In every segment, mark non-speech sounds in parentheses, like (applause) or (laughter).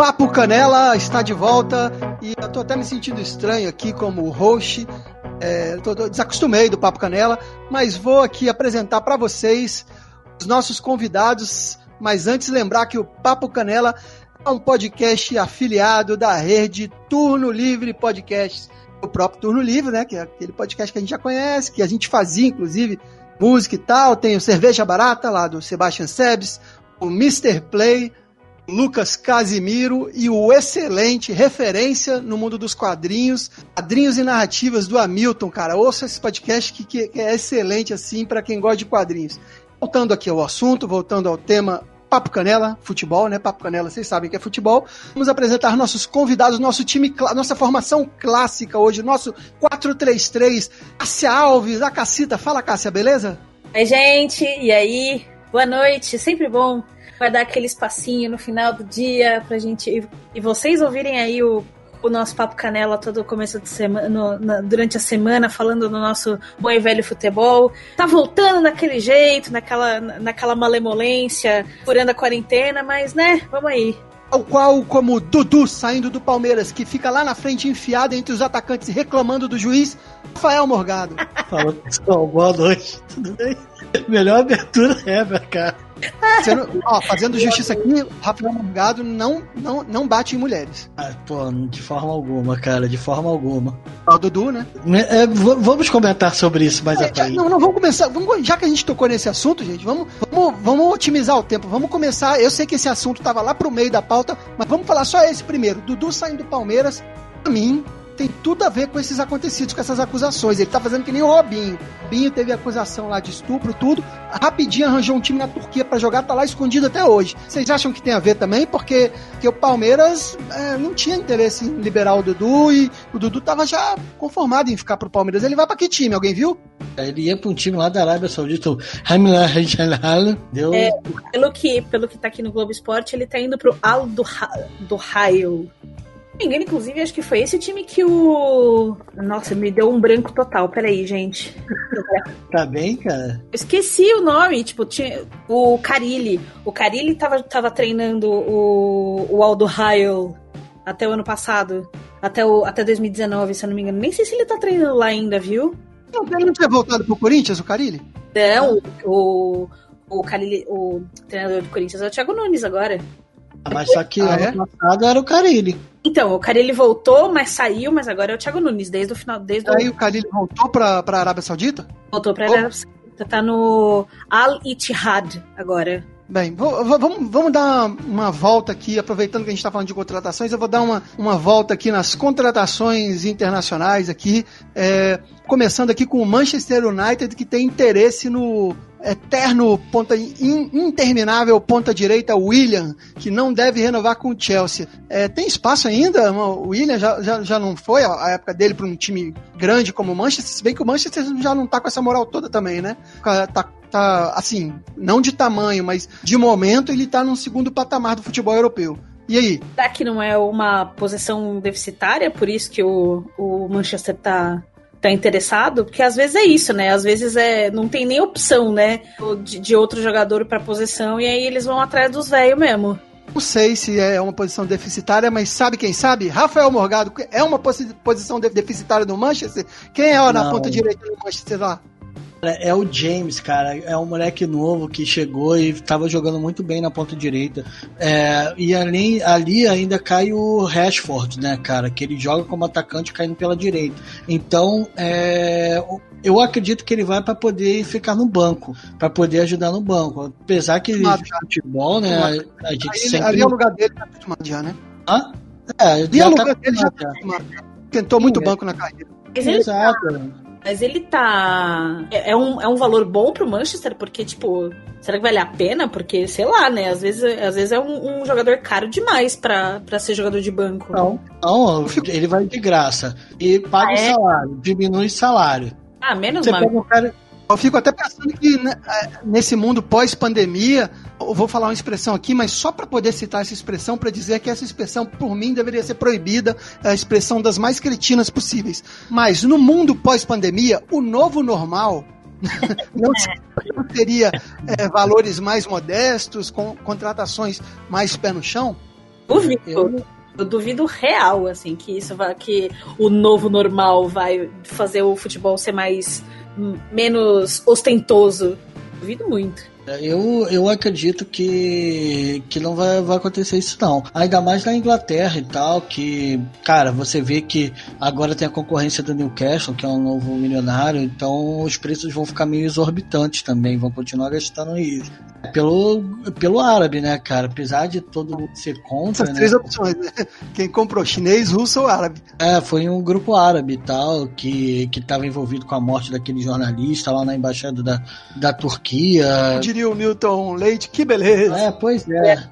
Papo Canela está de volta e eu tô até me sentindo estranho aqui como host. É, tô, desacostumei do Papo Canela, mas vou aqui apresentar para vocês os nossos convidados. Mas antes lembrar que o Papo Canela é um podcast afiliado da rede Turno Livre Podcasts. O próprio Turno Livre, né? Que é aquele podcast que a gente já conhece, que a gente fazia, inclusive, música e tal. Tem o Cerveja Barata lá do Sebastian Sebes, o Mr. Play, Lucas Casimiro e o excelente referência no mundo dos quadrinhos, quadrinhos e narrativas do Hamilton, cara. Ouça esse podcast que, que, é excelente assim para quem gosta de quadrinhos. Voltando aqui ao assunto, voltando ao tema Papo Canela, futebol, né? Papo Canela, vocês sabem que é futebol. Vamos apresentar nossos convidados, nosso time, nossa formação clássica hoje, nosso 4-3-3. Cássia Alves, a Cassita. Fala, Cássia, beleza? Oi, gente, e aí? Boa noite, sempre bom. Vai dar aquele espacinho no final do dia pra gente. E vocês ouvirem aí o o nosso Papo Canela todo começo de semana, no, na, durante a semana, falando do nosso bom e velho futebol. Tá voltando daquele jeito, naquela, naquela malemolência, furando a quarentena, mas né, vamos aí. Tal qual como Dudu saindo do Palmeiras, que fica lá na frente enfiado entre os atacantes reclamando do juiz, Rafael Morgado. (laughs) Fala pessoal, boa noite, tudo bem? Melhor abertura ever, cara. Sendo, ó, fazendo justiça aqui, Rafael Morgado não, não, não bate em mulheres. Ah, pô, de forma alguma, cara, de forma alguma. O Dudu, né? É, vamos comentar sobre isso mais é, frente. Não, não, vamos começar. Vamos, já que a gente tocou nesse assunto, gente, vamos, vamos, vamos otimizar o tempo. Vamos começar. Eu sei que esse assunto tava lá pro meio da pauta, mas vamos falar só esse primeiro. Dudu saindo do Palmeiras, pra mim, tem tudo a ver com esses acontecidos, com essas acusações. Ele tá fazendo que nem o Robinho. O Robinho teve acusação lá de estupro, tudo. Rapidinho arranjou um time na Turquia para jogar, tá lá escondido até hoje. Vocês acham que tem a ver também? Porque, porque o Palmeiras é, não tinha interesse em liberar o Dudu e o Dudu tava já conformado em ficar pro Palmeiras. Ele vai para que time? Alguém viu? Ele ia para um time lá da Arábia Saudita, o Deu... É, pelo, que, pelo que tá aqui no Globo Esporte, ele tá indo pro Al do, do Raio me engano, inclusive, acho que foi esse time que o. Nossa, me deu um branco total. Peraí, gente. tá bem, cara? Esqueci o nome, tipo, tinha o Carilli. O Carilli tava, tava treinando o, o Aldo Raio até o ano passado. Até, o, até 2019, se eu não me engano. Nem sei se ele tá treinando lá ainda, viu? Não, ele não tinha voltado pro Corinthians, o Carilli? Não, o, o, Carilli, o treinador do Corinthians é o Thiago Nunes agora. Mas só que ah, ano é? passado era o Carilli. Então, o Carilli voltou, mas saiu, mas agora é o Thiago Nunes, desde o final. Desde Aí o, o Carilli voltou pra, pra Arábia Saudita? Voltou pra Arábia Saudita. Tá no Al Ittihad agora. Bem, vamos, vamos dar uma volta aqui, aproveitando que a gente está falando de contratações, eu vou dar uma, uma volta aqui nas contratações internacionais aqui, é, começando aqui com o Manchester United, que tem interesse no eterno ponta in, interminável ponta direita William, que não deve renovar com o Chelsea. É, tem espaço ainda? O William já, já, já não foi a época dele para um time grande como o Manchester, se bem que o Manchester já não tá com essa moral toda também, né? Tá, tá assim, não de tamanho, mas de momento ele tá num segundo patamar do futebol europeu. E aí? Será que não é uma posição deficitária, por isso que o, o Manchester tá tá interessado, porque às vezes é isso, né? Às vezes é não tem nem opção, né, de, de outro jogador para posição e aí eles vão atrás dos velhos mesmo. Não sei se é uma posição deficitária, mas sabe quem sabe? Rafael Morgado é uma posição deficitária no Manchester? Quem é na ponta direita do Manchester lá? É o James, cara. É um moleque novo que chegou e estava jogando muito bem na ponta direita. É, e ali, ali ainda cai o Rashford, né, cara? Que ele joga como atacante caindo pela direita. Então, é, eu acredito que ele vai para poder ficar no banco, para poder ajudar no banco. Apesar que ele futebol, né? A, gente Aí, sempre... Ali é o lugar dele, tá acostumado já, né? Hã? É, ali é o tá lugar dele já tá Tentou Sim, muito é. banco na carreira. Exato. Mas ele tá. É, é, um, é um valor bom pro Manchester, porque, tipo, será que vale a pena? Porque, sei lá, né? Às vezes, às vezes é um, um jogador caro demais pra, pra ser jogador de banco. Não, não, ele vai de graça. E paga ah, é? o salário, diminui o salário. Ah, menos mal. Eu fico até pensando que né, é, nesse mundo pós-pandemia, eu vou falar uma expressão aqui, mas só para poder citar essa expressão, para dizer que essa expressão, por mim, deveria ser proibida, é a expressão das mais cretinas possíveis. Mas no mundo pós-pandemia, o novo normal (laughs) não, seria é, valores mais modestos, com contratações mais pé no chão? Duvido. Eu... eu duvido real, assim, que isso vai. que o novo normal vai fazer o futebol ser mais. Menos ostentoso. Duvido muito. Eu, eu acredito que, que não vai, vai acontecer isso não. Ainda mais na Inglaterra e tal, que, cara, você vê que agora tem a concorrência do Newcastle, que é um novo milionário, então os preços vão ficar meio exorbitantes também, vão continuar gastando isso. Pelo, pelo árabe, né, cara? Apesar de todo mundo ser contra. Essas né? três opções, né? (laughs) Quem comprou, chinês, russo ou árabe? É, foi um grupo árabe e tal, que, que tava envolvido com a morte daquele jornalista lá na embaixada da, da Turquia. Eu diria o Milton Leite, que beleza. É, pois é. é.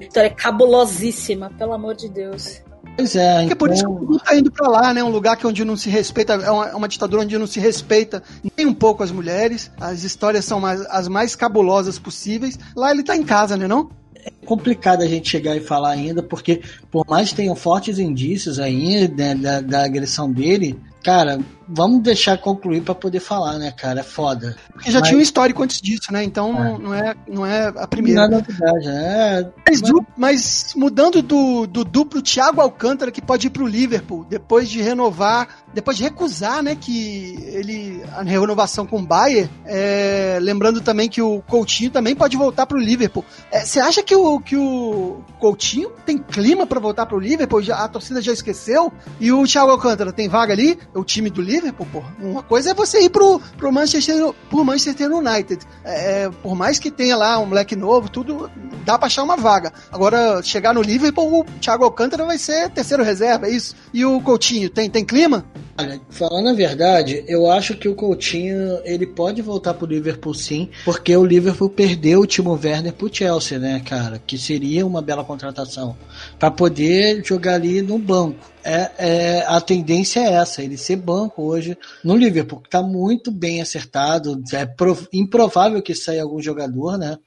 História cabulosíssima, pelo amor de Deus. Pois é. Então... É por isso que o mundo tá indo pra lá, né? Um lugar que onde não se respeita, é uma, é uma, ditadura onde não se respeita nem um pouco as mulheres. As histórias são mais, as mais cabulosas possíveis. Lá ele tá em casa, né não? É complicado a gente chegar e falar ainda, porque por mais que tenham fortes indícios aí né, da, da agressão dele, cara, vamos deixar concluir para poder falar, né, cara? É foda. Porque já mas... tinha um histórico antes disso, né? Então é. Não, é, não é a primeira. Não é novidade, né? Mas, mas... mas, mudando do, do duplo Thiago Alcântara, que pode ir pro Liverpool, depois de renovar, depois de recusar, né, que ele a renovação com o Bayern, é, lembrando também que o Coutinho também pode voltar pro Liverpool. É, você acha que o, que o Coutinho tem clima para voltar pro Liverpool? Já, a torcida já esqueceu? E o Thiago Alcântara tem vaga ali? O time do Liverpool? Pô. Uma coisa é você ir pro, pro Manchester, pro Manchester United. É, é, por mais que tenha lá um moleque novo, tudo dá pra achar uma vaga. Agora, chegar no Liverpool, o Thiago Alcântara vai ser terceiro reserva, é isso? E o Coutinho, tem, tem clima? Olha, falando a verdade, eu acho que o Coutinho ele pode voltar pro Liverpool sim, porque o Liverpool perdeu o Timo Werner pro Chelsea, né, cara? Que seria uma bela contratação para poder jogar ali no banco. É, é, a tendência é essa, ele ser banco hoje no Liverpool, que tá muito bem acertado, é improvável que saia algum jogador, né?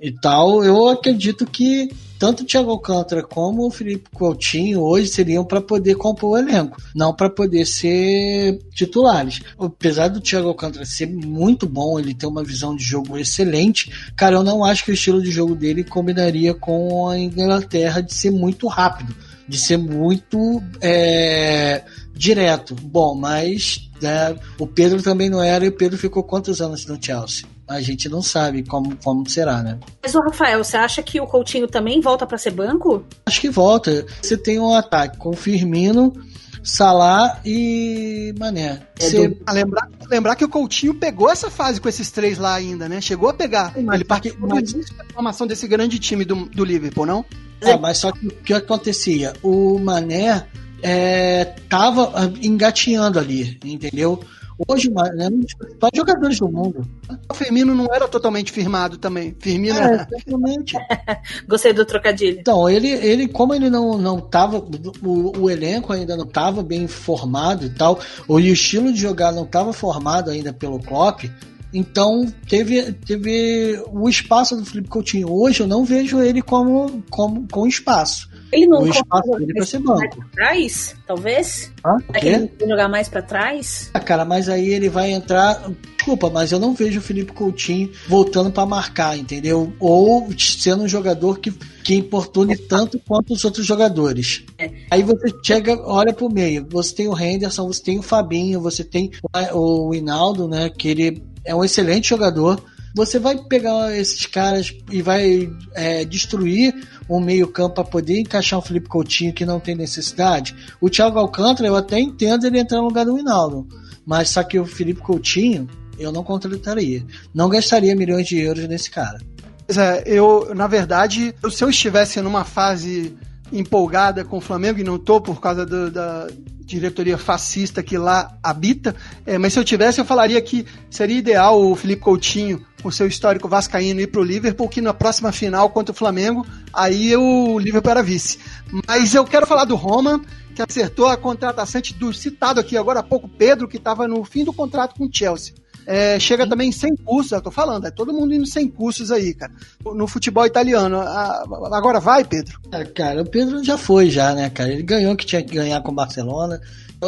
e tal, eu acredito que tanto o Thiago Alcântara como o Felipe Coutinho hoje seriam para poder compor o elenco, não para poder ser titulares. Apesar do Thiago Alcântara ser muito bom, ele ter uma visão de jogo excelente, cara, eu não acho que o estilo de jogo dele combinaria com a Inglaterra de ser muito rápido, de ser muito é, direto. Bom, mas né, o Pedro também não era e o Pedro ficou quantos anos no Chelsea? a gente não sabe como, como será, né? Mas o Rafael, você acha que o Coutinho também volta para ser banco? Acho que volta. Você tem um ataque com Firmino, Salah e Mané. É você... do... lembrar, lembrar que o Coutinho pegou essa fase com esses três lá ainda, né? Chegou a pegar. Mas, Ele participou mas... da formação desse grande time do, do Liverpool, não? É, mas só que o que acontecia? O Mané é, tava engatinhando ali, entendeu? Hoje, né, um dos principais jogadores do mundo. O Firmino não era totalmente firmado também. Firmino é, exatamente. (laughs) Gostei do trocadilho. Então, ele, ele como ele não, não tava, o, o elenco ainda não estava bem formado e tal, ou o estilo de jogar não estava formado ainda pelo Klopp, então teve, teve o espaço do Felipe Coutinho. Hoje eu não vejo ele como, como com espaço. Ele não o espaço dele pra ser banco. Pra trás, talvez? Ah, Será que ele jogar mais para trás? Ah, cara, mas aí ele vai entrar. Desculpa, mas eu não vejo o Felipe Coutinho voltando para marcar, entendeu? Ou sendo um jogador que, que importune tanto quanto os outros jogadores. É. Aí você chega, olha pro meio. Você tem o Henderson, você tem o Fabinho, você tem o, o Hinaldo, né? Que ele é um excelente jogador você vai pegar esses caras e vai é, destruir um meio-campo para poder encaixar um Felipe Coutinho que não tem necessidade. O Thiago Alcântara, eu até entendo ele entrar no lugar do Hinaldo, mas só que o Felipe Coutinho, eu não contrataria. Não gastaria milhões de euros nesse cara. É, eu, na verdade, se eu estivesse numa fase empolgada com o Flamengo e não tô por causa do, da diretoria fascista que lá habita, é, mas se eu tivesse eu falaria que seria ideal o Felipe Coutinho com seu histórico vascaíno ir para o Liverpool, que na próxima final contra o Flamengo, aí o Liverpool era vice. Mas eu quero falar do Roma, que acertou a contratação do citado aqui agora há pouco, Pedro, que estava no fim do contrato com o Chelsea. É, chega Sim. também sem cursos, eu tô falando, é todo mundo indo sem cursos aí, cara. No futebol italiano. agora vai, Pedro? É, cara, o Pedro já foi, já, né, cara? Ele ganhou que tinha que ganhar com o Barcelona.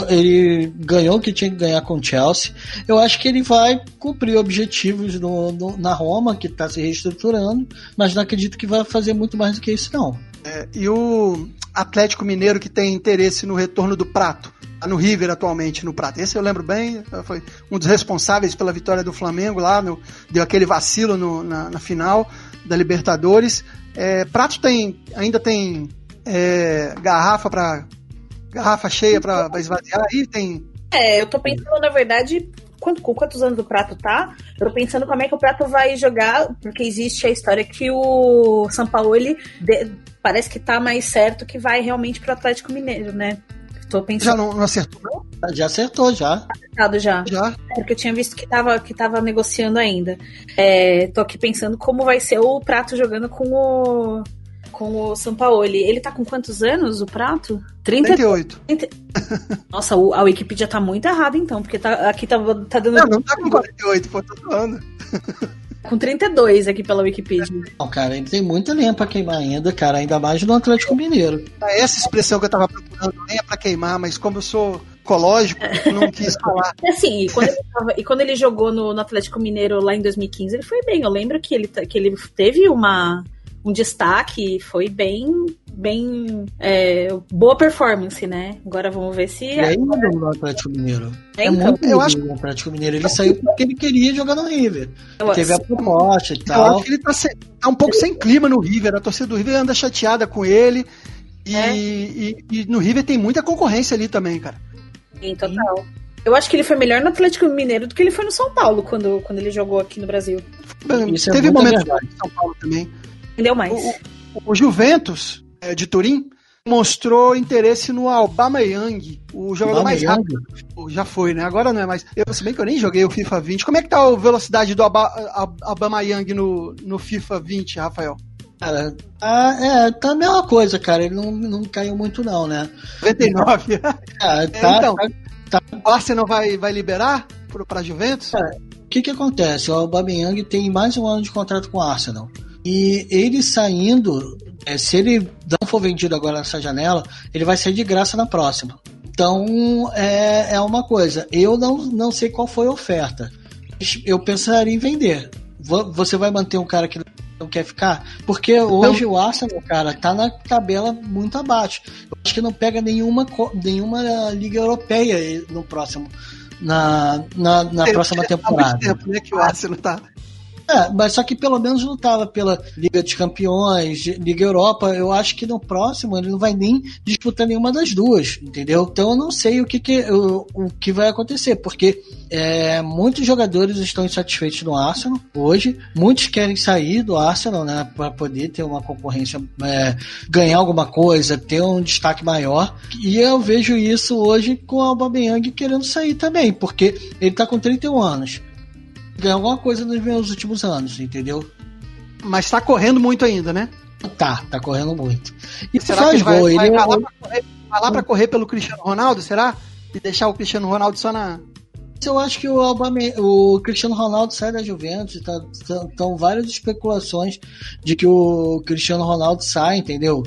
Ele ganhou que tinha que ganhar com o Chelsea. Eu acho que ele vai cumprir objetivos no, no, na Roma, que está se reestruturando, mas não acredito que vai fazer muito mais do que isso, não. É, e o Atlético Mineiro que tem interesse no retorno do Prato. Tá no River atualmente, no Prato. Esse eu lembro bem, foi um dos responsáveis pela vitória do Flamengo lá, no, deu aquele vacilo no, na, na, final da Libertadores. É, Prato tem, ainda tem é, garrafa para garrafa cheia para esvaziar aí? Tem. É, eu tô pensando, na verdade, quanto, com quantos anos o Prato tá? Eu tô pensando como é que o Prato vai jogar, porque existe a história que o São Paulo ele de, parece que tá mais certo que vai realmente pro Atlético Mineiro, né? Tô pensando. Já não, não acertou, não? Já acertou, já. Acertado já. Já. Porque eu tinha visto que tava, que tava negociando ainda. É, tô aqui pensando como vai ser o Prato jogando com o com o Sampaoli. Ele tá com quantos anos, o Prato? 30... 38. 30... Nossa, a Wikipedia tá muito errada então, porque tá, aqui tá, tá dando... Não, não tá com 48, pô, tô falando. (laughs) Com 32 aqui pela Wikipedia. Não, cara, ele tem muita lenha pra queimar ainda, cara, ainda mais no Atlético Mineiro. É essa expressão que eu tava procurando, lenha pra queimar, mas como eu sou ecológico, não quis falar. (laughs) Assim, e quando ele, tava, e quando ele jogou no, no, Atlético Mineiro lá em 2015, ele foi bem. Eu lembro que ele, que ele teve uma, um destaque, foi bem bem é, boa performance, né? Agora vamos ver se. E ainda no Atlético Mineiro. É, é então, muito eu acho que o Atlético Mineiro ele saiu porque ele queria jogar no River. Eu Teve acho... a proposta e tal. Eu acho que ele tá, sem, tá um pouco sem clima no River. A torcida do River anda chateada com ele. E, é. e, e, no River tem muita concorrência ali também, cara. Sim, total. Eu acho que ele foi melhor no Atlético Mineiro do que ele foi no São Paulo quando, quando ele jogou aqui no Brasil. Isso é Teve é momentos no São Paulo também. Entendeu mais. O, o, o Juventus, é, de Turim, mostrou interesse no Albama Young, o jogador mais rápido. Já foi, né? Agora não é mais. Eu, se bem que eu nem joguei o FIFA 20. Como é que tá a velocidade do Albama Young no, no FIFA 20, Rafael? Cara, tá, é, tá a mesma coisa, cara. Ele não, não caiu muito, não, né? 99. (laughs) É, tá, então, tá, tá... o Arsenal vai, vai liberar pra Juventus? O que que acontece? O Aubameyang tem mais um ano de contrato com o Arsenal. E ele saindo, é, se ele não for vendido agora nessa janela, ele vai ser de graça na próxima. Então é, é uma coisa. Eu não, não sei qual foi a oferta. Eu pensaria em vender. Você vai manter um cara que não quer ficar? Porque hoje o Arsenal, cara, tá na tabela muito abaixo. Eu acho que não pega nenhuma, nenhuma liga europeia no próximo. Na, na, na próxima temporada. Tempo, né, que o Arsenal tá é, mas só que pelo menos lutava pela Liga dos Campeões, Liga Europa. Eu acho que no próximo ele não vai nem disputar nenhuma das duas, entendeu? Então eu não sei o que, que, o, o que vai acontecer, porque é, muitos jogadores estão insatisfeitos no Arsenal hoje, muitos querem sair do Arsenal, né, para poder ter uma concorrência, é, ganhar alguma coisa, ter um destaque maior. E eu vejo isso hoje com o Aubameyang querendo sair também, porque ele tá com 31 anos ganhar alguma coisa nos meus últimos anos, entendeu? Mas tá correndo muito ainda, né? Tá, tá correndo muito. E será faz que vai, gol, vai, ele vai, é... lá pra correr, vai lá pra correr pelo Cristiano Ronaldo, será? E deixar o Cristiano Ronaldo só na. Eu acho que o, Albame, o Cristiano Ronaldo sai da Juventus, estão tá, tá, várias especulações de que o Cristiano Ronaldo sai, entendeu?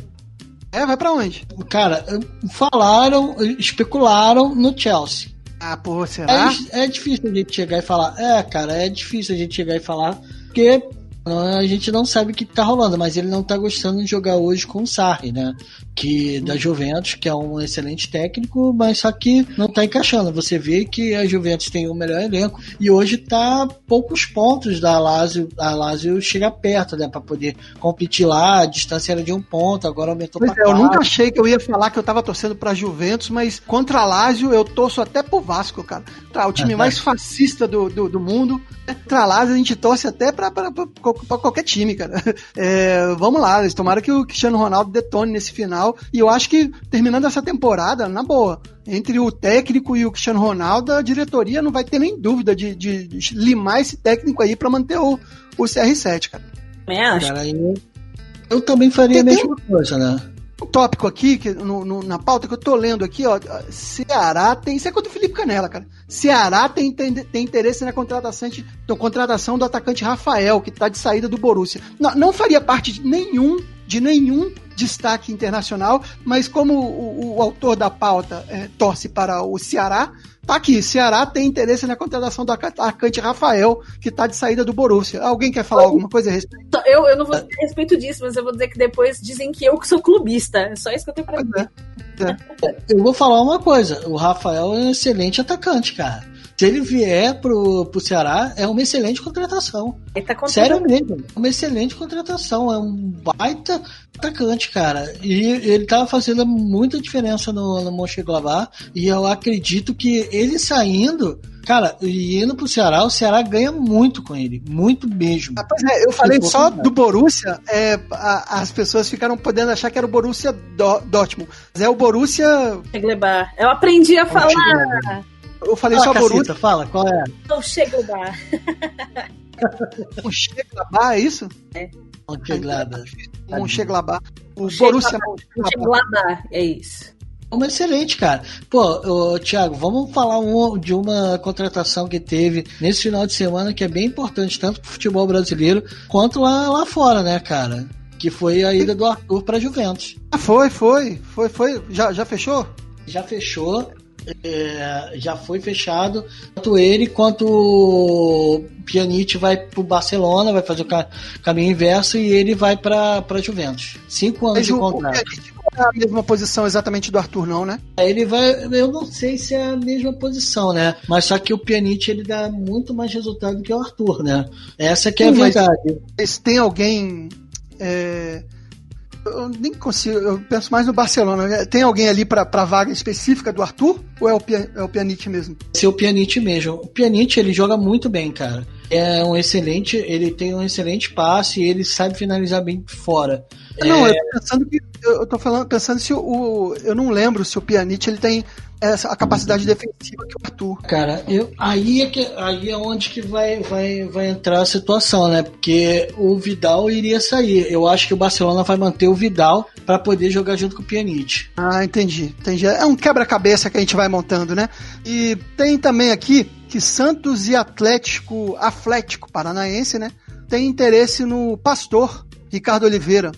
É, vai para onde? Cara, falaram, especularam no Chelsea. Ah, pô, será? É, é difícil a gente chegar e falar. É, cara, é difícil a gente chegar e falar. Porque a gente não sabe o que tá rolando, mas ele não tá gostando de jogar hoje com o Sarri, né? Que da Juventus, que é um excelente técnico, mas só que não tá encaixando. Você vê que a Juventus tem o melhor elenco e hoje tá poucos pontos da Lazio. A Lazio chega perto, né? Pra poder competir lá, a distância era de um ponto, agora aumentou pois pra é, Eu nunca achei que eu ia falar que eu tava torcendo pra Juventus, mas contra a Lazio eu torço até pro Vasco, cara. Tá, o time mais fascista do, do, do mundo. Contra a Lazio a gente torce até pra, pra, pra para qualquer time, cara. (laughs) É, vamos lá, eles tomaram que o Cristiano Ronaldo detone nesse final. E eu acho que terminando essa temporada, na boa, entre o técnico e o Cristiano Ronaldo, a diretoria não vai ter nem dúvida de, de, de limar esse técnico aí para manter o, o CR7, cara. É, acho. Cara, eu, eu também faria a mesma coisa, né? Um tópico aqui, que, no, no, na pauta que eu tô lendo aqui, ó. Ceará tem. Isso é contra o Felipe Canela, cara. Ceará tem, tem, tem interesse na contratação, de, na contratação do atacante Rafael, que tá de saída do Borussia. Não, não faria parte de nenhum, de nenhum destaque internacional, mas como o, o autor da pauta é, torce para o Ceará, tá aqui. Ceará tem interesse na contratação do atacante Rafael, que está de saída do Borussia. Alguém quer falar alguma coisa a respeito? Eu, eu não vou dizer a respeito disso, mas eu vou dizer que depois dizem que eu que sou clubista. É só isso que eu tenho pra dizer. É. É. Eu vou falar uma coisa: o Rafael é um excelente atacante, cara se ele vier pro, pro Ceará, é uma excelente contratação. Ele tá Sério mesmo, uma excelente contratação. É um baita atacante, cara. E ele tava fazendo muita diferença no, no Mönchengladbach. E eu acredito que ele saindo, Cara, e indo pro Ceará, o Ceará ganha muito com ele. Muito mesmo. Pois é, eu falei só do Borussia, é, a, as pessoas ficaram podendo achar que era o Borussia do, Dortmund. Mas é o Borussia. Eu aprendi a falar. Eu falei fala, só Boruto. Fala, qual é? O Cheglabá. o Cheglabá, é isso? É. O Cheglabá. O Cheglabá. O Borussia O Cheglabá, é isso. Uma excelente, cara. Pô, Thiago, vamos falar um, de uma contratação que teve nesse final de semana que é bem importante, tanto pro futebol brasileiro quanto lá, lá fora, né, cara? Que foi a ida do Arthur pra Juventus. Ah, foi, foi. Foi, foi. Já, já fechou? Já fechou é, já foi fechado. Tanto ele quanto o Pjanic vai para o Barcelona, vai fazer o ca caminho inverso e ele vai para Juventus. Cinco anos Mas de contrato. não é a mesma posição exatamente do Arthur, não, né? É, ele vai. Eu não sei se é a mesma posição, né? Mas só que o Pjanic ele dá muito mais resultado do que o Arthur, né? Essa que é Sim, a verdade. Mas tem alguém. É eu nem consigo, eu penso mais no Barcelona. Tem alguém ali para a vaga específica do Arthur? Ou é o, é o Pjanic mesmo? Esse é o Pjanic mesmo. O Pjanic, ele joga muito bem, cara. É um excelente, ele tem um excelente passe e ele sabe finalizar bem fora. Não, é... eu tô pensando que eu tô falando, pensando se o, eu não lembro se o Pjanic ele tem essa, a capacidade defensiva que o Arthur. Cara, eu, aí, é que, aí é onde que vai, vai, vai entrar a situação, né? Porque o Vidal iria sair. Eu acho que o Barcelona vai manter o Vidal para poder jogar junto com o Pjanic. Ah, entendi, entendi. É um quebra-cabeça que a gente vai montando, né? E tem também aqui que Santos e Atlético, Atlético Paranaense, né? Tem interesse no Pastor Ricardo Oliveira.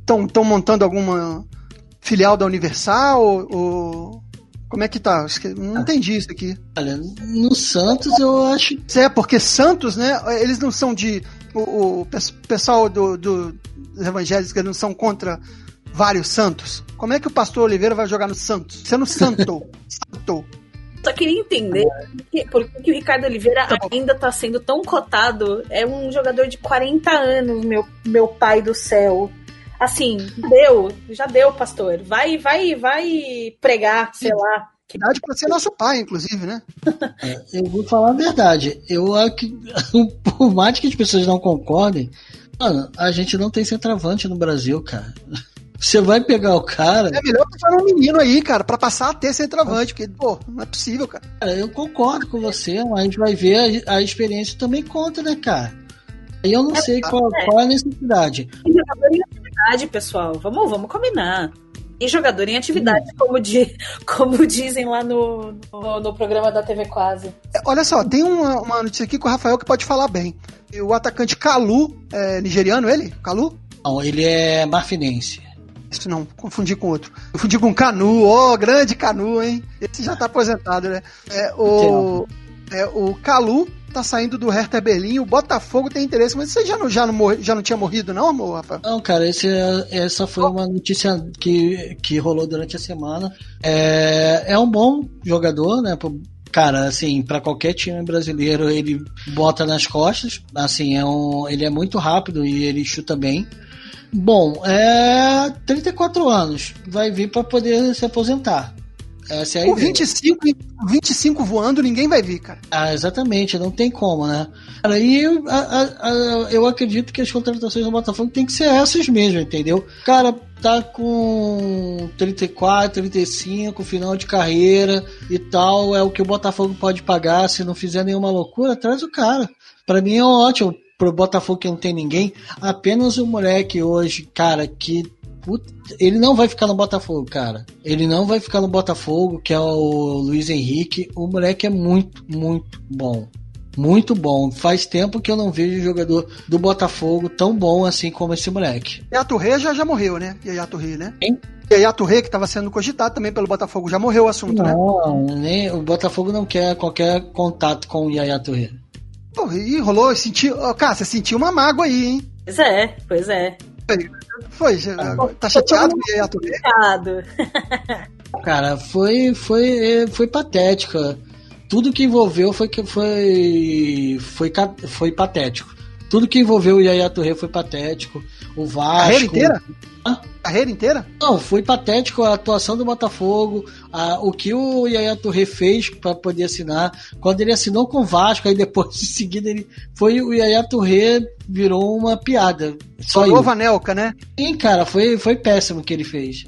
Estão montando alguma filial da Universal ou, ou como é que tá? Não entendi isso aqui. Olha, no Santos eu acho. É, porque Santos, né? Eles não são de. O, o pessoal do, do, dos evangélicos eles não são contra vários santos. Como é que o pastor Oliveira vai jogar no Santos? Sendo santo. (laughs) santo. Só queria entender por que, o Ricardo Oliveira tá ainda está sendo tão cotado. É um jogador de 40 anos, meu, meu pai do céu assim, deu, já deu, pastor. Vai, vai, vai pregar, sei lá. Idade para ser nosso pai, inclusive, né? (laughs) É, eu vou falar a verdade. Eu acho que, (laughs) por mais que as pessoas não concordem, mano, a gente não tem centroavante no Brasil, cara. Você vai pegar o cara. É melhor passar um menino aí, cara, para passar a ter centroavante, porque, pô, não é possível, cara. cara eu concordo com você, mas a gente vai ver a, a experiência também conta, né, cara? Aí eu não é, sei qual, é. qual é a necessidade atividade, pessoal. Vamos, vamos combinar. E jogador em atividade, como, di, (laughs) como dizem lá no, no, no, programa da TV Quase. É, olha só, tem uma, uma, notícia aqui com o Rafael que pode falar bem. O atacante Kalu, é nigeriano ele? Kalu? Não, ele é marfinense. Isso não, confundi com outro. Confundi com Canu, ó, oh, grande Canu, hein? Esse já tá aposentado, né? É, o, é, o Kalu tá saindo do Hertha Berlim, o Botafogo tem interesse, mas você já não, já não, morri, já não tinha morrido, não, amor, Rafael? Não, cara, esse, essa foi uma notícia que, que rolou durante a semana. É, é um bom jogador, né? Cara, assim, para qualquer time brasileiro ele bota nas costas. Assim, é um, ele é muito rápido e ele chuta bem. Bom, é 34 anos, vai vir para poder se aposentar. Essa é a Com 25, 25 voando, ninguém vai vir, cara. Ah, exatamente, não tem como, né? Cara, e eu, a, a, eu acredito que as contratações do Botafogo tem que ser essas mesmo, entendeu? Cara, tá com 34, 35, final de carreira e tal, é o que o Botafogo pode pagar, se não fizer nenhuma loucura, traz o cara. Para mim é ótimo, pro Botafogo que não tem ninguém, apenas o moleque hoje, cara, que Puta, ele não vai ficar no Botafogo, cara. Ele não vai ficar no Botafogo, que é o Luiz Henrique. O moleque é muito, muito bom. Muito bom. Faz tempo que eu não vejo um jogador do Botafogo tão bom assim como esse moleque. Yaya Touré já, já morreu, né? Yaya Touré, né? Quem? Yaya Touré, que estava sendo cogitado também pelo Botafogo, já morreu o assunto, não, né? Nem, o Botafogo não quer qualquer contato com o Yaya Touré. Pô, e rolou, sentiu. Cara, você sentiu uma mágoa aí, hein? Pois é, pois é. Foi, foi tá chateado com o Yaya Touré? Chateado. Cara, foi, foi, foi patética. Tudo que envolveu foi que foi, foi, foi patético. Tudo que envolveu o Yaya Touré foi patético. O Vasco. Carreira inteira? Hã? Carreira inteira? Não, foi patético a atuação do Botafogo, a, o que o Yaya Touré fez para poder assinar. Quando ele assinou com o Vasco, aí depois (laughs) em seguida ele foi o Yaya Touré virou uma piada. Só Nova Nelca, né? Sim, cara, foi, foi péssimo o que ele fez.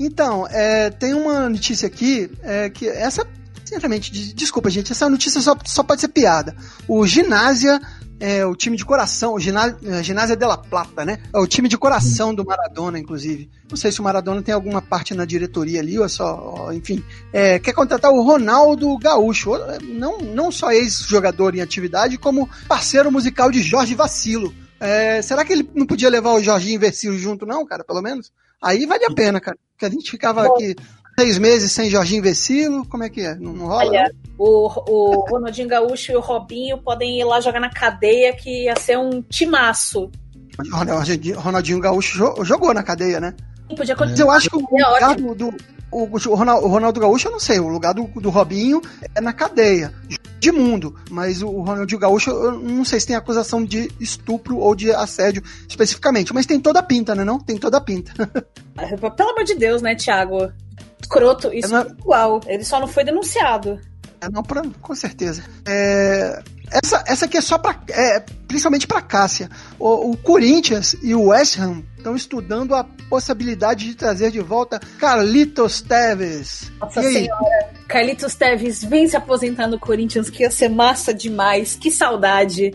Então, é, tem uma notícia aqui é, que essa, sinceramente, desculpa, gente, essa notícia só, só pode ser piada. O Ginásia é o time de coração, o Ginásia, é, Ginásia de la Plata, né? É o time de coração do Maradona, inclusive. Não sei se o Maradona tem alguma parte na diretoria ali, ou só, enfim. É, quer contratar o Ronaldo Gaúcho, não, não só ex-jogador em atividade, como parceiro musical de Jorge Vacilo. É, será que ele não podia levar o Jorginho Vacilo junto, não, cara, pelo menos? Aí vale a pena, cara. Porque a gente ficava aqui seis meses sem Jorginho Vecilo, como é que é? Não, não rola? Olha, o, o Ronaldinho Gaúcho e o Robinho podem ir lá jogar na cadeia, que ia ser um timaço. O Ronaldinho Gaúcho jogou na cadeia, né? Podia Mas eu acho que o lugar do, do o, Ronaldo, o Ronaldo Gaúcho, eu não sei, o lugar do, do Robinho é na cadeia de mundo, mas o Ronaldinho Gaúcho, eu não sei se tem acusação de estupro ou de assédio especificamente, mas tem toda a pinta, né? Não? Tem toda a pinta. (laughs) Pelo amor de Deus, né, Thiago? Escroto, isso não... é igual. Ele só não foi denunciado. É, não, pra, com certeza. É, essa, essa aqui é só para é, principalmente para Cássia. O, o, Corinthians e o West Ham estão estudando a possibilidade de trazer de volta Carlitos Teves. Nossa senhora, Carlitos Teves vem se aposentar no Corinthians, que ia ser massa demais. Que saudade.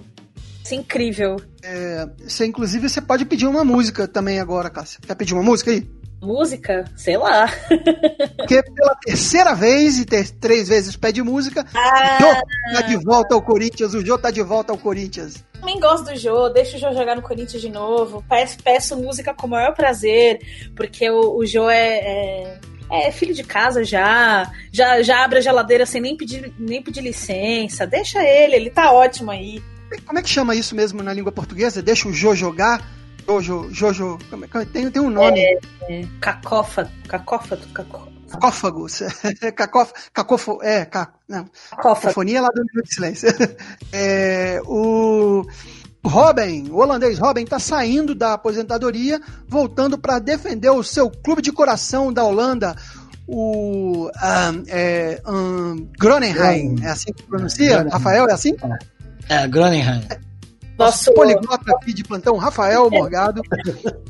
Isso é incrível. É, você, inclusive, você pode pedir uma música também agora, Cássia. Quer pedir uma música aí? Música? Sei lá. (laughs) Porque pela terceira vez, e ter, três vezes pede música, ah. o Jô tá de volta ao Corinthians, o Jô tá de volta ao Corinthians. Também gosto do Jô, deixa o Jô jogar no Corinthians de novo. Peço, peço música com o maior prazer, porque o, o Jô é, é, é, filho de casa já, já, já abre a geladeira sem nem pedir, nem pedir licença. Deixa ele, ele tá ótimo aí. Como é que chama isso mesmo na língua portuguesa? Deixa o Jô jogar? Jojo, Jojo, é tem, tem um nome. É, é, cacófago, cacófago, cacófagos. Cacóf, (laughs) cacofo, é, ca, não. Cacofonia lá do Minuto de Silêncio. (laughs) É, o Robin, o holandês Robin, está saindo da aposentadoria, voltando para defender o seu clube de coração da Holanda, o um, é, um, Gronenheim. É assim que pronuncia? Rafael, é assim? É, É, nosso poliglota aqui de plantão, Rafael Morgado.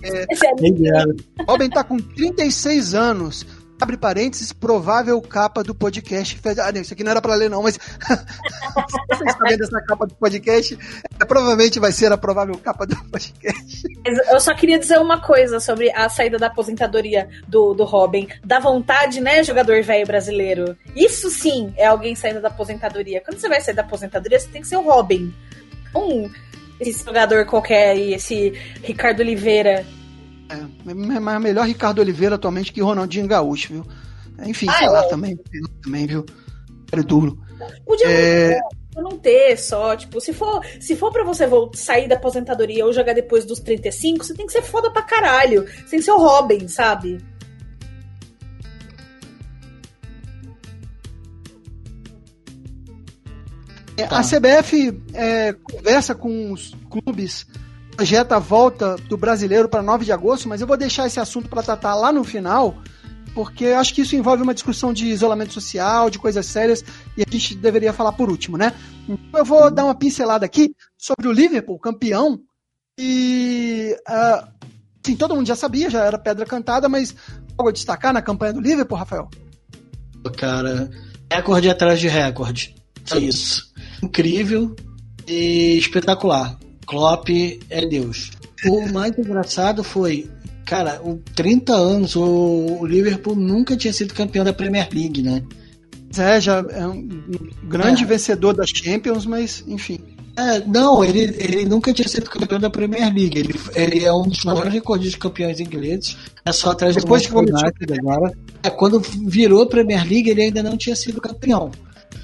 É, é Robin está com 36 anos. Abre parênteses, provável capa do podcast. Ah, não, isso aqui não era para ler, não, mas (laughs) vocês estão vendo essa capa do podcast? É, provavelmente vai ser a provável capa do podcast. Eu só queria dizer uma coisa sobre a saída da aposentadoria do, do Robin. Dá vontade, né, jogador velho brasileiro? Isso sim é alguém saindo da aposentadoria. Quando você vai sair da aposentadoria, você tem que ser o Robin. Um, esse jogador qualquer aí, esse Ricardo Oliveira. É, mas melhor Ricardo Oliveira atualmente que Ronaldinho Gaúcho, viu? Enfim, ah, sei lá também, também, viu? É duro. Podia é... não ter só, tipo, se for, se for pra você voltar, sair da aposentadoria ou jogar depois dos 35, você tem que ser foda pra caralho. Você tem que ser o Robin, sabe? Tá. A CBF é, conversa com os clubes, projeta a volta do brasileiro para 9 de agosto, mas eu vou deixar esse assunto para tratar lá no final, porque acho que isso envolve uma discussão de isolamento social, de coisas sérias, e a gente deveria falar por último, né? Então eu vou dar uma pincelada aqui sobre o Liverpool, campeão, e. Uh, sim, todo mundo já sabia, já era pedra cantada, mas algo a destacar na campanha do Liverpool, Rafael? Cara, recorde atrás de recorde. É isso incrível e espetacular. Klopp é Deus. O mais engraçado foi, cara, o 30 anos, o, Liverpool nunca tinha sido campeão da Premier League, né? É, já é um grande é. vencedor da Champions, mas enfim. É, não, ele, ele nunca tinha sido campeão da Premier League. Ele, ele é um dos maiores recordistas de campeões ingleses. É só atrás Depois do Manchester United agora. É, quando virou a Premier League, ele ainda não tinha sido campeão.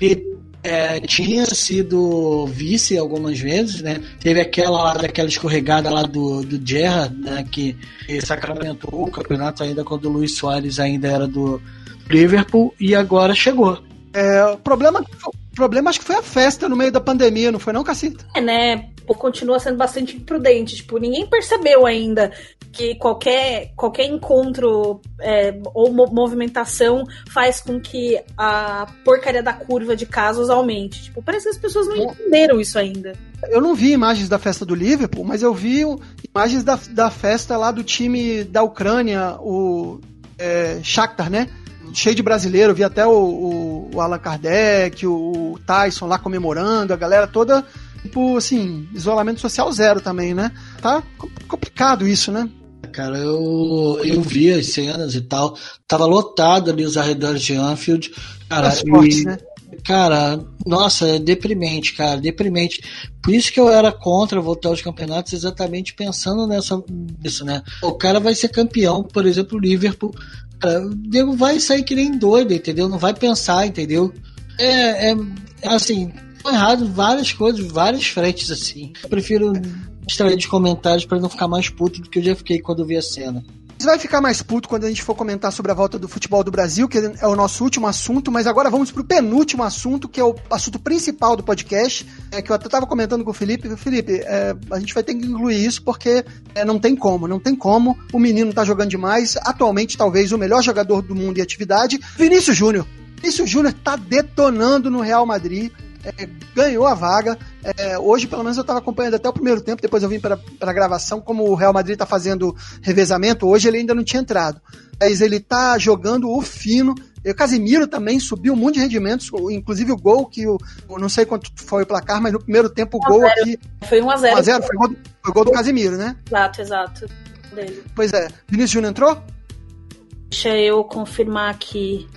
Ele é, tinha sido vice algumas vezes, né? Teve aquela lá, daquela escorregada lá do, do Gerra, né? Que, que sacramentou o campeonato ainda quando o Luiz Soares ainda era do Liverpool e agora chegou. É, o problema o problema acho que foi a festa no meio da pandemia, não foi não, Cacita? É, né? Continua sendo bastante imprudente. Tipo, ninguém percebeu ainda que qualquer, qualquer encontro é, ou movimentação faz com que a porcaria da curva de casos aumente. Tipo, parece que as pessoas não entenderam isso ainda. Eu não vi imagens da festa do Liverpool, mas eu vi imagens da, da festa lá do time da Ucrânia, o é, Shakhtar, né? cheio de brasileiro, vi até o, o, o Allan Kardec, o, o Tyson lá comemorando, a galera toda, tipo assim, isolamento social zero também, né? Tá complicado isso, né? Cara, eu, eu vi as cenas e tal, tava lotado ali os arredores de Anfield. Cara, e, né? cara, nossa, é deprimente, cara, deprimente. Por isso que eu era contra voltar aos campeonatos, exatamente pensando nessa, nisso, né? O cara vai ser campeão, por exemplo, o Liverpool o nego vai sair que nem doido, entendeu? Não vai pensar, entendeu? É, é assim, errado várias coisas, várias frentes, assim. Eu prefiro extrair de comentários para não ficar mais puto do que eu já fiquei quando vi a cena. Você vai ficar mais puto quando a gente for comentar sobre a volta do futebol do Brasil, que é o nosso último assunto, mas agora vamos pro penúltimo assunto, que é o assunto principal do podcast, é, que eu até estava comentando com o Felipe. Felipe, é, a gente vai ter que incluir isso porque é, não tem como, não tem como. O menino tá jogando demais, atualmente talvez o melhor jogador do mundo em atividade, Vinícius Júnior. Vinícius Júnior tá detonando no Real Madrid é, ganhou a vaga. É, hoje, pelo menos, eu estava acompanhando até o primeiro tempo, depois eu vim para a gravação, como o Real Madrid está fazendo revezamento, hoje ele ainda não tinha entrado. Mas ele está jogando o fino. E o Casimiro também subiu muito de rendimentos, inclusive o gol que o, não sei quanto foi o placar, mas no primeiro tempo o gol aqui. Foi 1x0. 1x0, foi, gol, foi gol do Casimiro, né? Exato, exato. Dele. Pois é. Vinícius Júnior entrou? Deixa eu confirmar aqui.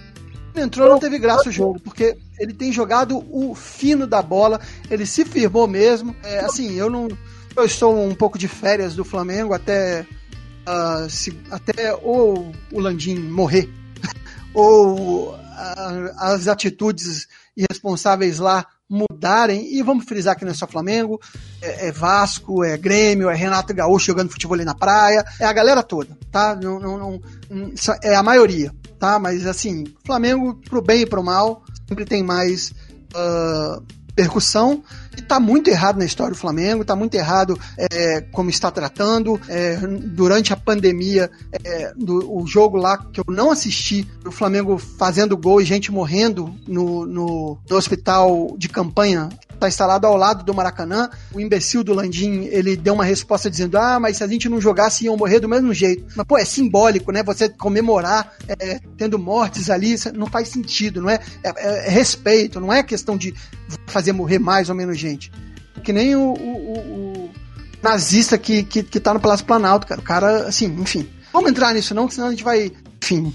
Entrou, não teve graça o jogo, porque ele tem jogado o fino da bola, ele se firmou mesmo. É, assim, eu não. Eu estou um pouco de férias do Flamengo até. Uh, se, até ou o Landim morrer, (laughs) ou uh, as atitudes irresponsáveis lá mudarem. E vamos frisar que não é só Flamengo, é, é, Vasco, é Grêmio, é Renato Gaúcho jogando futebol ali na praia, é a galera toda, tá? Não, não, não, é a maioria, tá? Mas assim, Flamengo, pro bem e pro mal, sempre tem mais uh, percussão e tá muito errado na história do Flamengo, tá muito errado é, como está tratando. É, durante a pandemia, é, do, o jogo lá que eu não assisti, o Flamengo fazendo gol e gente morrendo no, no, no hospital de campanha está instalado ao lado do Maracanã. O imbecil do Landim, ele deu uma resposta dizendo: ah, mas se a gente não jogasse, iam morrer do mesmo jeito. Mas, pô, é simbólico, né? Você comemorar é, tendo mortes ali, não faz sentido, não é? É, é? é, respeito, não é questão de fazer morrer mais ou menos gente. Que nem o, o, o nazista que, que, que tá no Palácio Planalto, cara. O cara, assim, enfim. Vamos entrar nisso não, senão a gente vai enfim,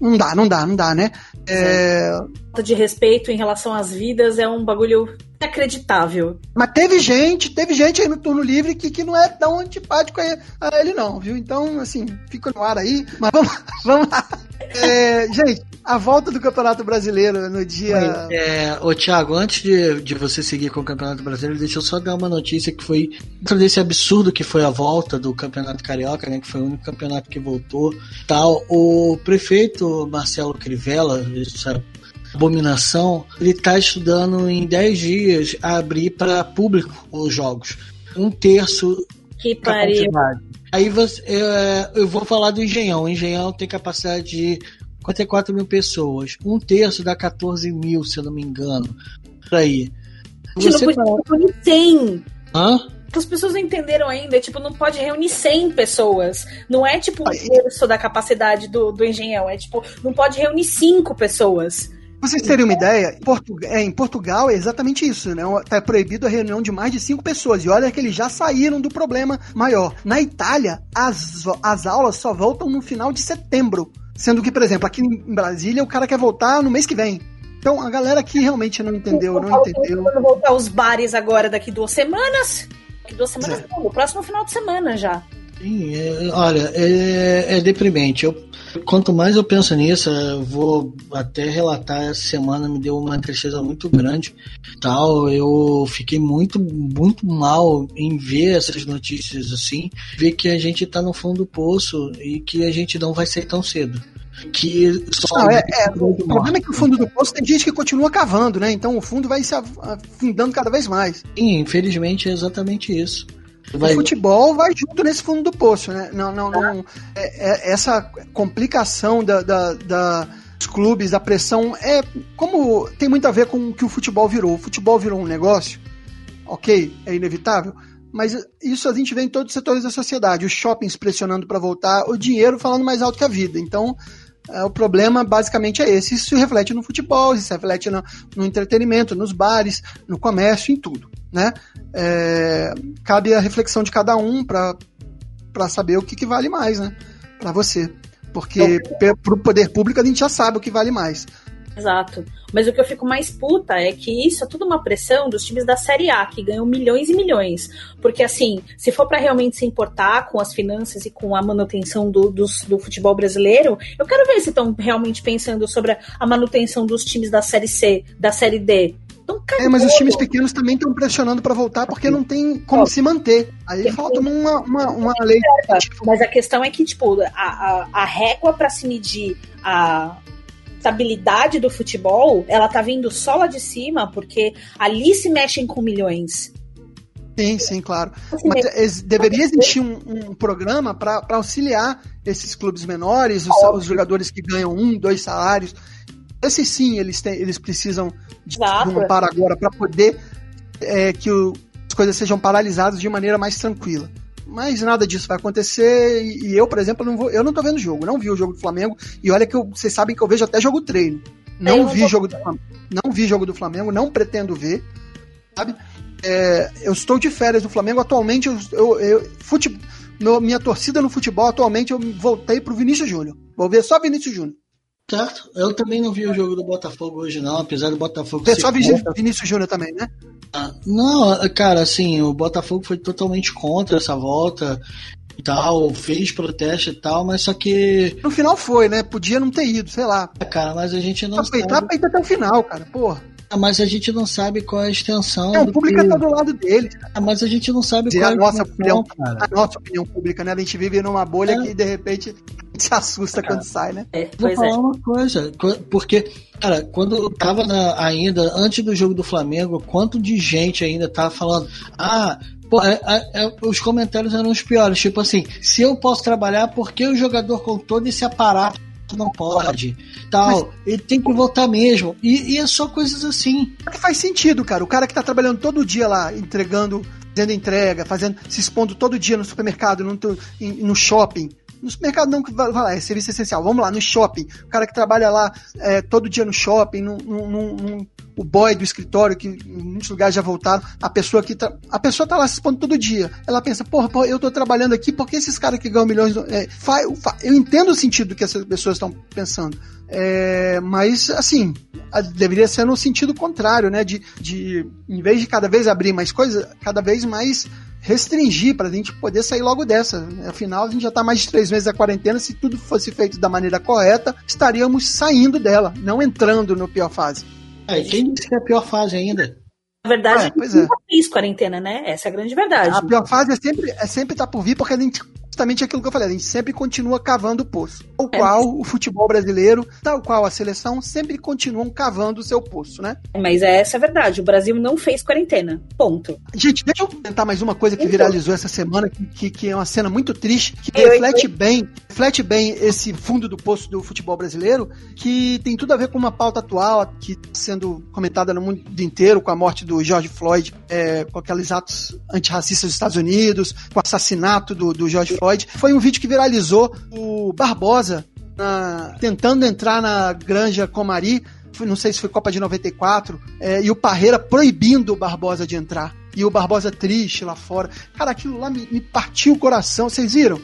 não dá, não dá, não dá, né? É... Falta de respeito em relação às vidas é um bagulho inacreditável. Mas teve gente, teve gente aí no turno livre que, que não é tão antipático a ele, não, viu? Então, assim, fica no ar aí. Mas vamos, (laughs) vamos lá. É, gente, a volta do Campeonato Brasileiro no dia. É, ô, Thiago, antes de, de você seguir com o Campeonato Brasileiro, deixa eu só dar uma notícia que foi. Dentro desse absurdo que foi a volta do Campeonato Carioca, né? Que foi o único campeonato que voltou. Tal, o prefeito Marcelo Crivella, essa abominação, ele está estudando em 10 dias a abrir para público os jogos. Um terço que pariu. Aí você, é, eu vou falar do Engenhão. O Engenhão tem capacidade de 54 mil pessoas. Um terço dá 14 mil, se eu não me engano. Por aí. Você não reunir 100. Hã? As pessoas não entenderam ainda. Tipo, não pode reunir 100 pessoas. Não é tipo um terço da capacidade do, do engenhão. É tipo, não pode reunir 5 pessoas. Pra vocês terem uma ideia, em Portugal, é, em Portugal é exatamente isso, né? Tá proibido a reunião de mais de cinco pessoas. E olha que eles já saíram do problema maior. Na Itália, as, as aulas só voltam no final de setembro. Sendo que, por exemplo, aqui em Brasília, o cara quer voltar no mês que vem. Então, a galera que realmente não entendeu, não entendeu. Quando voltar os bares agora daqui duas semanas. Daqui duas semanas, é. não, no próximo final de semana já. Sim, é, olha, é, é deprimente. Eu, quanto mais eu penso nisso, eu vou até relatar essa semana me deu uma tristeza muito grande. Tal, eu fiquei muito, muito mal em ver essas notícias assim, ver que a gente tá no fundo do poço e que a gente não vai sair tão cedo que só não, é, é, o problema é que o fundo do poço tem gente que continua cavando, né? Então o fundo vai se afundando cada vez mais. Sim, infelizmente é exatamente isso. Vai... O futebol vai junto nesse fundo do poço, né? Não, não, não. É, é, essa complicação da, da, da, dos clubes, a pressão, é como tem muito a ver com o que o futebol virou. O futebol virou um negócio, ok, é inevitável, mas isso a gente vê em todos os setores da sociedade. Os shoppings pressionando para voltar, o dinheiro falando mais alto que a vida. Então, é, o problema basicamente é esse. Isso se reflete no futebol, isso se reflete no, no entretenimento, nos bares, no comércio, em tudo. Né? É, cabe a reflexão de cada um para saber o que, que vale mais né? para você. Porque para o poder público a gente já sabe o que vale mais. Exato. Mas o que eu fico mais puta é que isso é tudo uma pressão dos times da Série A, que ganham milhões e milhões. Porque, assim, se for para realmente se importar com as finanças e com a manutenção do, do, do futebol brasileiro, eu quero ver se estão realmente pensando sobre a manutenção dos times da Série C, da Série D. Então, é, mas os times pequenos também estão pressionando para voltar porque não tem como se manter. Aí falta uma, uma, uma lei. Mas a questão é que, tipo, a, a, a régua para se medir a, estabilidade do futebol, ela tá vindo só lá de cima, porque ali se mexem com milhões. Sim, sim, claro. Assim, Mas deveria existir um, um programa para auxiliar esses clubes menores, os, os, jogadores que ganham um, dois salários. Esses sim, eles, têm, eles precisam de, de um para agora para poder é, que o, as coisas sejam paralisadas de maneira mais tranquila mas nada disso vai acontecer. E, e eu, por exemplo, não vou, eu não tô vendo o jogo, não vi o jogo do Flamengo. E olha que eu, vocês sabem que eu vejo até jogo treino. Não eu vi vou... jogo do Flamengo, não vi jogo do Flamengo, não pretendo ver, sabe? É, eu estou de férias do Flamengo atualmente. Eu, eu, eu fute, meu, minha torcida no futebol atualmente eu voltei pro Vinícius Júnior. Vou ver só Vinícius Júnior. Certo. Eu também não vi o jogo do Botafogo hoje, não, apesar do Botafogo. Você só Vinícius Júnior também, né? Ah, não, cara, assim, o Botafogo foi totalmente contra essa volta e tal, fez protesto e tal, mas só que. No final foi, né? Podia não ter ido, sei lá. É, cara, mas a gente não. Aproveitar sabe... pra ir até o final, cara, porra. Ah, mas a gente não sabe qual é a extensão. É, o público que... tá do lado dele. Ah, mas a gente não sabe qual é a nossa opinião, cara. A nossa opinião pública, né? A gente vive numa bolha é. que de repente (laughs) se assusta quando sai, né? É, Vou falar é. uma coisa, porque, cara, quando eu tava na, ainda, antes do jogo do Flamengo, quanto de gente ainda tava falando, ah, Pô, é, é, é, os comentários eram os piores. Tipo assim, se eu posso trabalhar, por que o jogador com todo esse aparato não pode? Tal, Mas... ele tem que voltar mesmo. E, e, é só coisas assim. Que faz sentido, cara. O cara que tá trabalhando todo dia lá, entregando, fazendo entrega, fazendo, se expondo todo dia no supermercado, no, no shopping no supermercado não, vai lá, é serviço essencial. Vamos lá, no shopping. O cara que trabalha lá é, todo dia no shopping, no, no, no, o boy do escritório, que em muitos lugares já voltaram, a pessoa que tá, a pessoa tá lá se expondo todo dia. Ela pensa, porra, porra eu tô trabalhando aqui, porque esses caras que ganham milhões. É, fa, fa, eu entendo o sentido que essas pessoas estão pensando. É, mas, assim, deveria ser no sentido contrário, né? De, de, em vez de cada vez abrir mais coisas, cada vez mais restringir para a gente poder sair logo dessa. Afinal, a gente já está mais de três meses da quarentena. Se tudo fosse feito da maneira correta, estaríamos saindo dela, não entrando no pior fase. É, quem disse que é a pior fase ainda? Na verdade, é, pois é. fez quarentena, né? Essa é a grande verdade. A pior fase é sempre, é sempre estar tá por vir, porque a gente justamente aquilo que eu falei, a gente sempre continua cavando o poço. Tal é. qual o futebol brasileiro, tal qual a seleção, sempre continuam cavando o seu poço, né? Mas é essa a verdade, o Brasil não fez quarentena, ponto. Gente, deixa eu comentar mais uma coisa que então. viralizou essa semana, que, que, é uma cena muito triste, que eu, reflete eu... bem, reflete bem esse fundo do poço do futebol brasileiro, que tem tudo a ver com uma pauta atual, que está sendo comentada no mundo inteiro, com a morte do George Floyd, é, com aqueles atos antirracistas dos Estados Unidos, com o assassinato do, do George Foi um vídeo que viralizou o Barbosa na, tentando entrar na Granja Comari, não sei se foi Copa de 94, é, e o Parreira proibindo o Barbosa de entrar. E o Barbosa triste lá fora. Cara, aquilo lá me, me partiu o coração, vocês viram?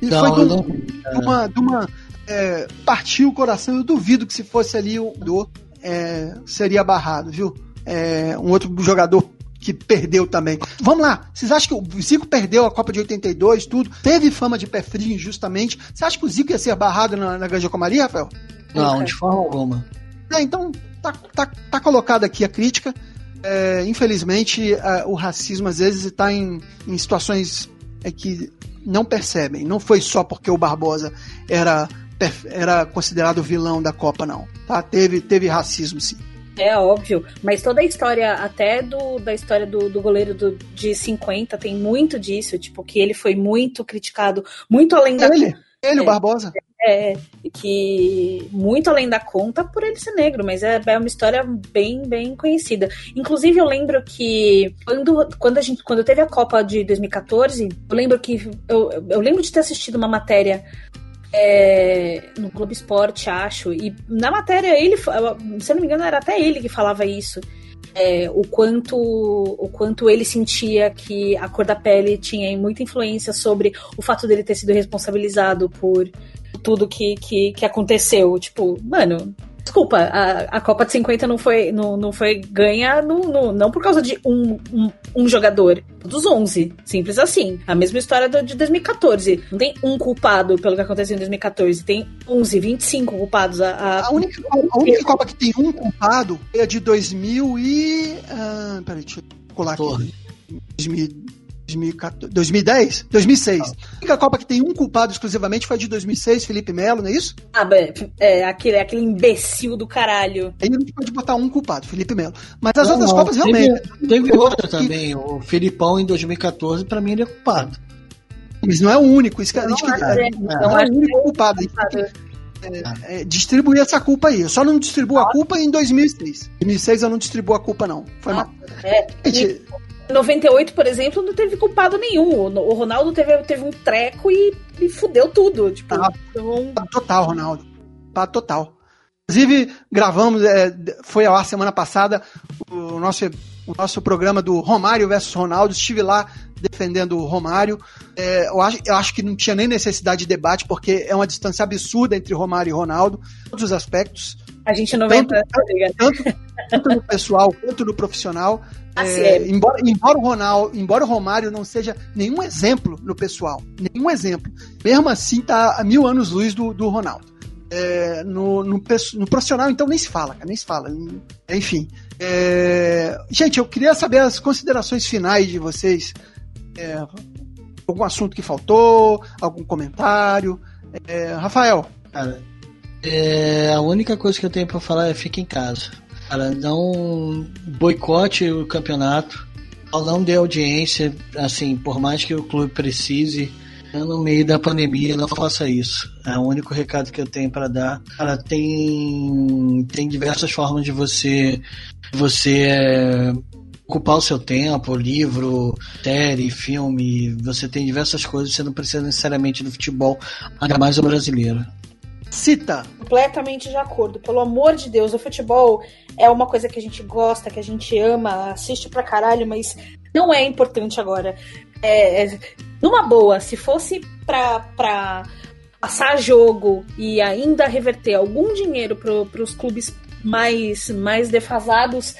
E não, foi de, de uma. De uma é, partiu o coração. Eu duvido que se fosse ali o do é, seria barrado, viu? É, um outro jogador que perdeu também. Vamos lá, vocês acham que o Zico perdeu a Copa de 82, tudo, teve fama de pé frio injustamente. Você acha que o Zico ia ser barrado na, na Grande Comaria, Rafael? Não, de forma alguma. É, então, tá, tá, tá colocada aqui a crítica. É, infelizmente, a, o racismo às vezes está em, em situações é, que não percebem. Não foi só porque o Barbosa era, era considerado vilão da Copa, não. Tá? Teve, teve racismo, sim. É óbvio, mas toda a história, até do, da história do, do goleiro do, de 50, tem muito disso, tipo, que ele foi muito criticado, muito além da. Ele, ele, é, o Barbosa. É, que muito além da conta por ele ser negro, mas é, é uma história bem, bem conhecida. Inclusive, eu lembro que quando, quando, a gente, quando teve a Copa de 2014, eu lembro que. Eu, eu lembro de ter assistido uma matéria é, no Globo Esporte, acho. E na matéria, ele, se eu não me engano, era até ele que falava isso. É, o quanto o quanto ele sentia que a cor da pele tinha muita influência sobre o fato dele ter sido responsabilizado por tudo que, que, que aconteceu. Tipo, mano, Desculpa, a, a Copa de 50 não foi, não, não foi ganha no, no, não por causa de um, um, um, jogador, dos 11. Simples assim. A mesma história do, de 2014. Não tem um culpado pelo que aconteceu em 2014. Tem 11, 25 culpados. A, a... a única, a única Copa que tem um culpado é a de 2000 e. Ah, peraí, deixa eu colar aqui. 2000, 2010? 2006. Ah. A única Copa que tem um culpado exclusivamente foi a de 2006, Felipe Melo, não é isso? Ah, é, aquele, aquele imbecil do caralho. Aí a gente pode botar um culpado, Felipe Melo. Mas as não, outras não, Copas teve, realmente. Teve outra também, o Filipão em 2014, pra mim ele é culpado. Mas não é o único, isso que a gente não, é, não, não é o único culpado. É, é, distribuir essa culpa aí. Eu só não distribuo a culpa em 2006. Em 2006 eu não distribuo a culpa, não. Foi mal. É, gente, 98, por exemplo, não teve culpado nenhum. O Ronaldo teve, teve um treco e, e fudeu tudo. Tipo, ah, então... Total, Ronaldo. Total. Inclusive, gravamos, é, foi ao ar semana passada, o nosso, o nosso programa do Romário versus Ronaldo. Estive lá defendendo o Romário. É, eu, acho, eu acho que não tinha nem necessidade de debate, porque é uma distância absurda entre Romário e Ronaldo, todos os aspectos. A gente não vai tanto, tanto, tanto no pessoal quanto no profissional. Assim, é, é. Embora, embora, o Ronaldo, embora o Romário não seja nenhum exemplo no pessoal, nenhum exemplo, mesmo assim tá a mil anos luz do, do Ronaldo. É, no, no, no, profissional, então, nem se fala, cara, nem se fala. Enfim. É, gente, eu queria saber as considerações finais de vocês. É, algum assunto que faltou, algum comentário. É, Rafael. Cara, é, a única coisa que eu tenho para falar é fique em casa. Cara, não boicote o campeonato, não dê audiência, assim, por mais que o clube precise, no meio da pandemia, não faça isso. É o único recado que eu tenho para dar. Cara, tem, tem diversas formas de você, você é, ocupar o seu tempo, livro, série, filme, você tem diversas coisas, você não precisa necessariamente do futebol, ainda mais o brasileiro. Cita. Completamente de acordo. Pelo amor de Deus, o futebol é uma coisa que a gente gosta, que a gente ama, assiste pra caralho, mas não é importante agora. É, é, numa boa, se fosse pra, pra passar jogo e ainda reverter algum dinheiro pro, pros clubes mais, mais defasados,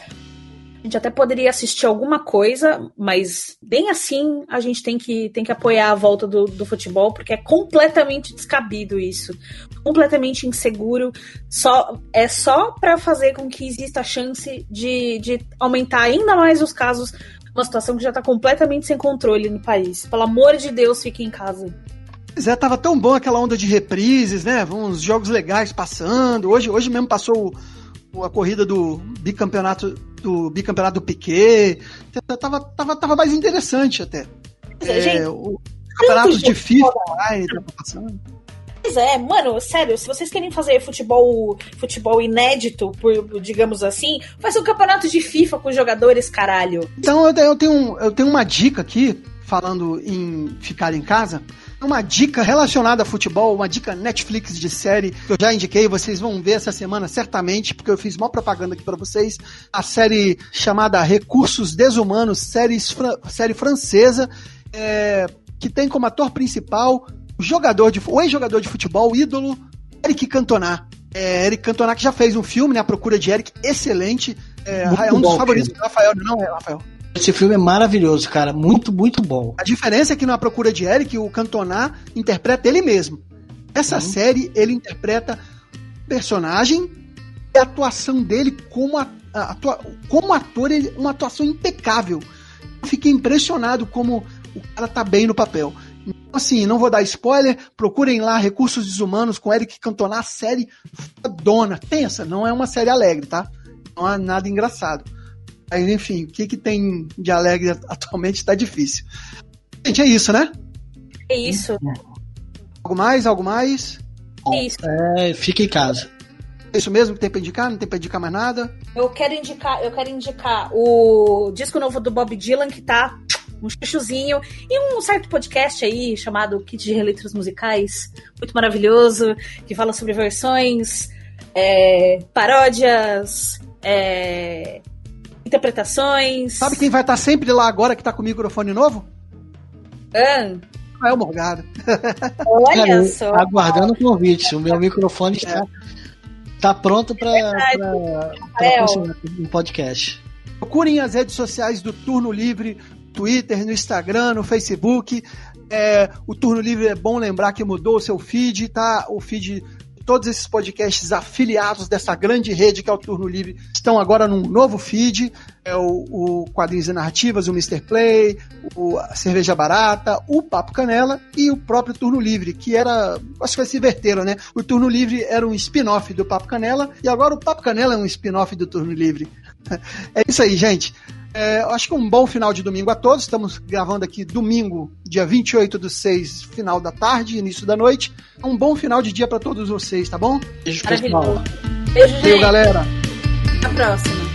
a gente até poderia assistir alguma coisa, mas bem assim a gente tem que, tem que apoiar a volta do, do futebol, porque é completamente descabido isso. Completamente inseguro. Só, é só para fazer com que exista a chance de, de aumentar ainda mais os casos. Uma situação que já tá completamente sem controle no país. Pelo amor de Deus, fique em casa. Pois é, tava tão bom aquela onda de reprises, né? Uns jogos legais passando. Hoje, hoje mesmo passou a corrida do bicampeonato do bicampeonato do Piquet. Tava, tava, tava mais interessante até. É, gente, o campeonato de FIFA online tava passando. Pois é, mano, sério, se vocês querem fazer futebol, futebol inédito, por, digamos assim, faz um campeonato de FIFA com jogadores, caralho. Então eu tenho, eu tenho uma dica aqui, falando em ficar em casa uma dica relacionada a futebol, uma dica Netflix de série que eu já indiquei, vocês vão ver essa semana certamente, porque eu fiz uma propaganda aqui para vocês. A série chamada Recursos Desumanos, série, série francesa, é, que tem como ator principal o jogador de, o ex-jogador de futebol, o ídolo Eric Cantona. É, Eric Cantona que já fez um filme, né? A Procura de Eric, excelente. É, é um dos favoritos do Rafael, não é, Rafael? Esse filme é maravilhoso, cara. Muito, muito bom. A diferença é que na Procura de Eric, o Cantona interpreta ele mesmo. Essa série, ele interpreta personagem e a atuação dele como, a, a- atua- como ator, ele, uma atuação impecável. Eu fiquei impressionado como o cara tá bem no papel. Então, assim, não vou dar spoiler, procurem lá Recursos Desumanos com Eric Cantona, série dona. Pensa, não é uma série alegre, tá? Não há nada engraçado. Aí, enfim, o que, que tem de alegre (laughs) atualmente tá difícil. Gente, é isso, né? É isso. Algo mais? Algo mais? É isso. É, fica em casa. É isso mesmo que tem pra indicar? Não tem pra indicar mais nada? Eu quero indicar, eu quero indicar o disco novo do Bob Dylan, que tá um chuchuzinho, e um certo podcast aí chamado Kit de Reletras Musicais, muito maravilhoso, que fala sobre versões, é, paródias, é, interpretações. Sabe quem vai estar sempre lá agora que tá com o microfone novo? Ah, Rafael Morgado. olha Cara, eu- só. aguardando o convite. O meu microfone está, tá pronto para Rafael. um podcast. Procurem as redes sociais do Turno Livre, Twitter, no Instagram, no Facebook. É, o Turno Livre é bom lembrar que mudou o seu feed, tá? O feed todos esses podcasts afiliados dessa grande rede que é o Turno Livre estão agora num novo feed. É o, o Quadrinhos e Narrativas, o Mr. Play, o a Cerveja Barata, o Papo Canela e o próprio Turno Livre, que era. Acho que vai se inverteram, né? O Turno Livre era um spin-off do Papo Canela e agora o Papo Canela é um spin-off do Turno Livre. (laughs) É isso aí, gente. É, eu acho que um bom final de domingo a todos. Estamos gravando aqui domingo, dia 28 do 6, final da tarde, início da noite. Um bom final de dia para todos vocês, tá bom? Beijo, pessoal. Beijo, Valeu, gente. galera. Até a próxima.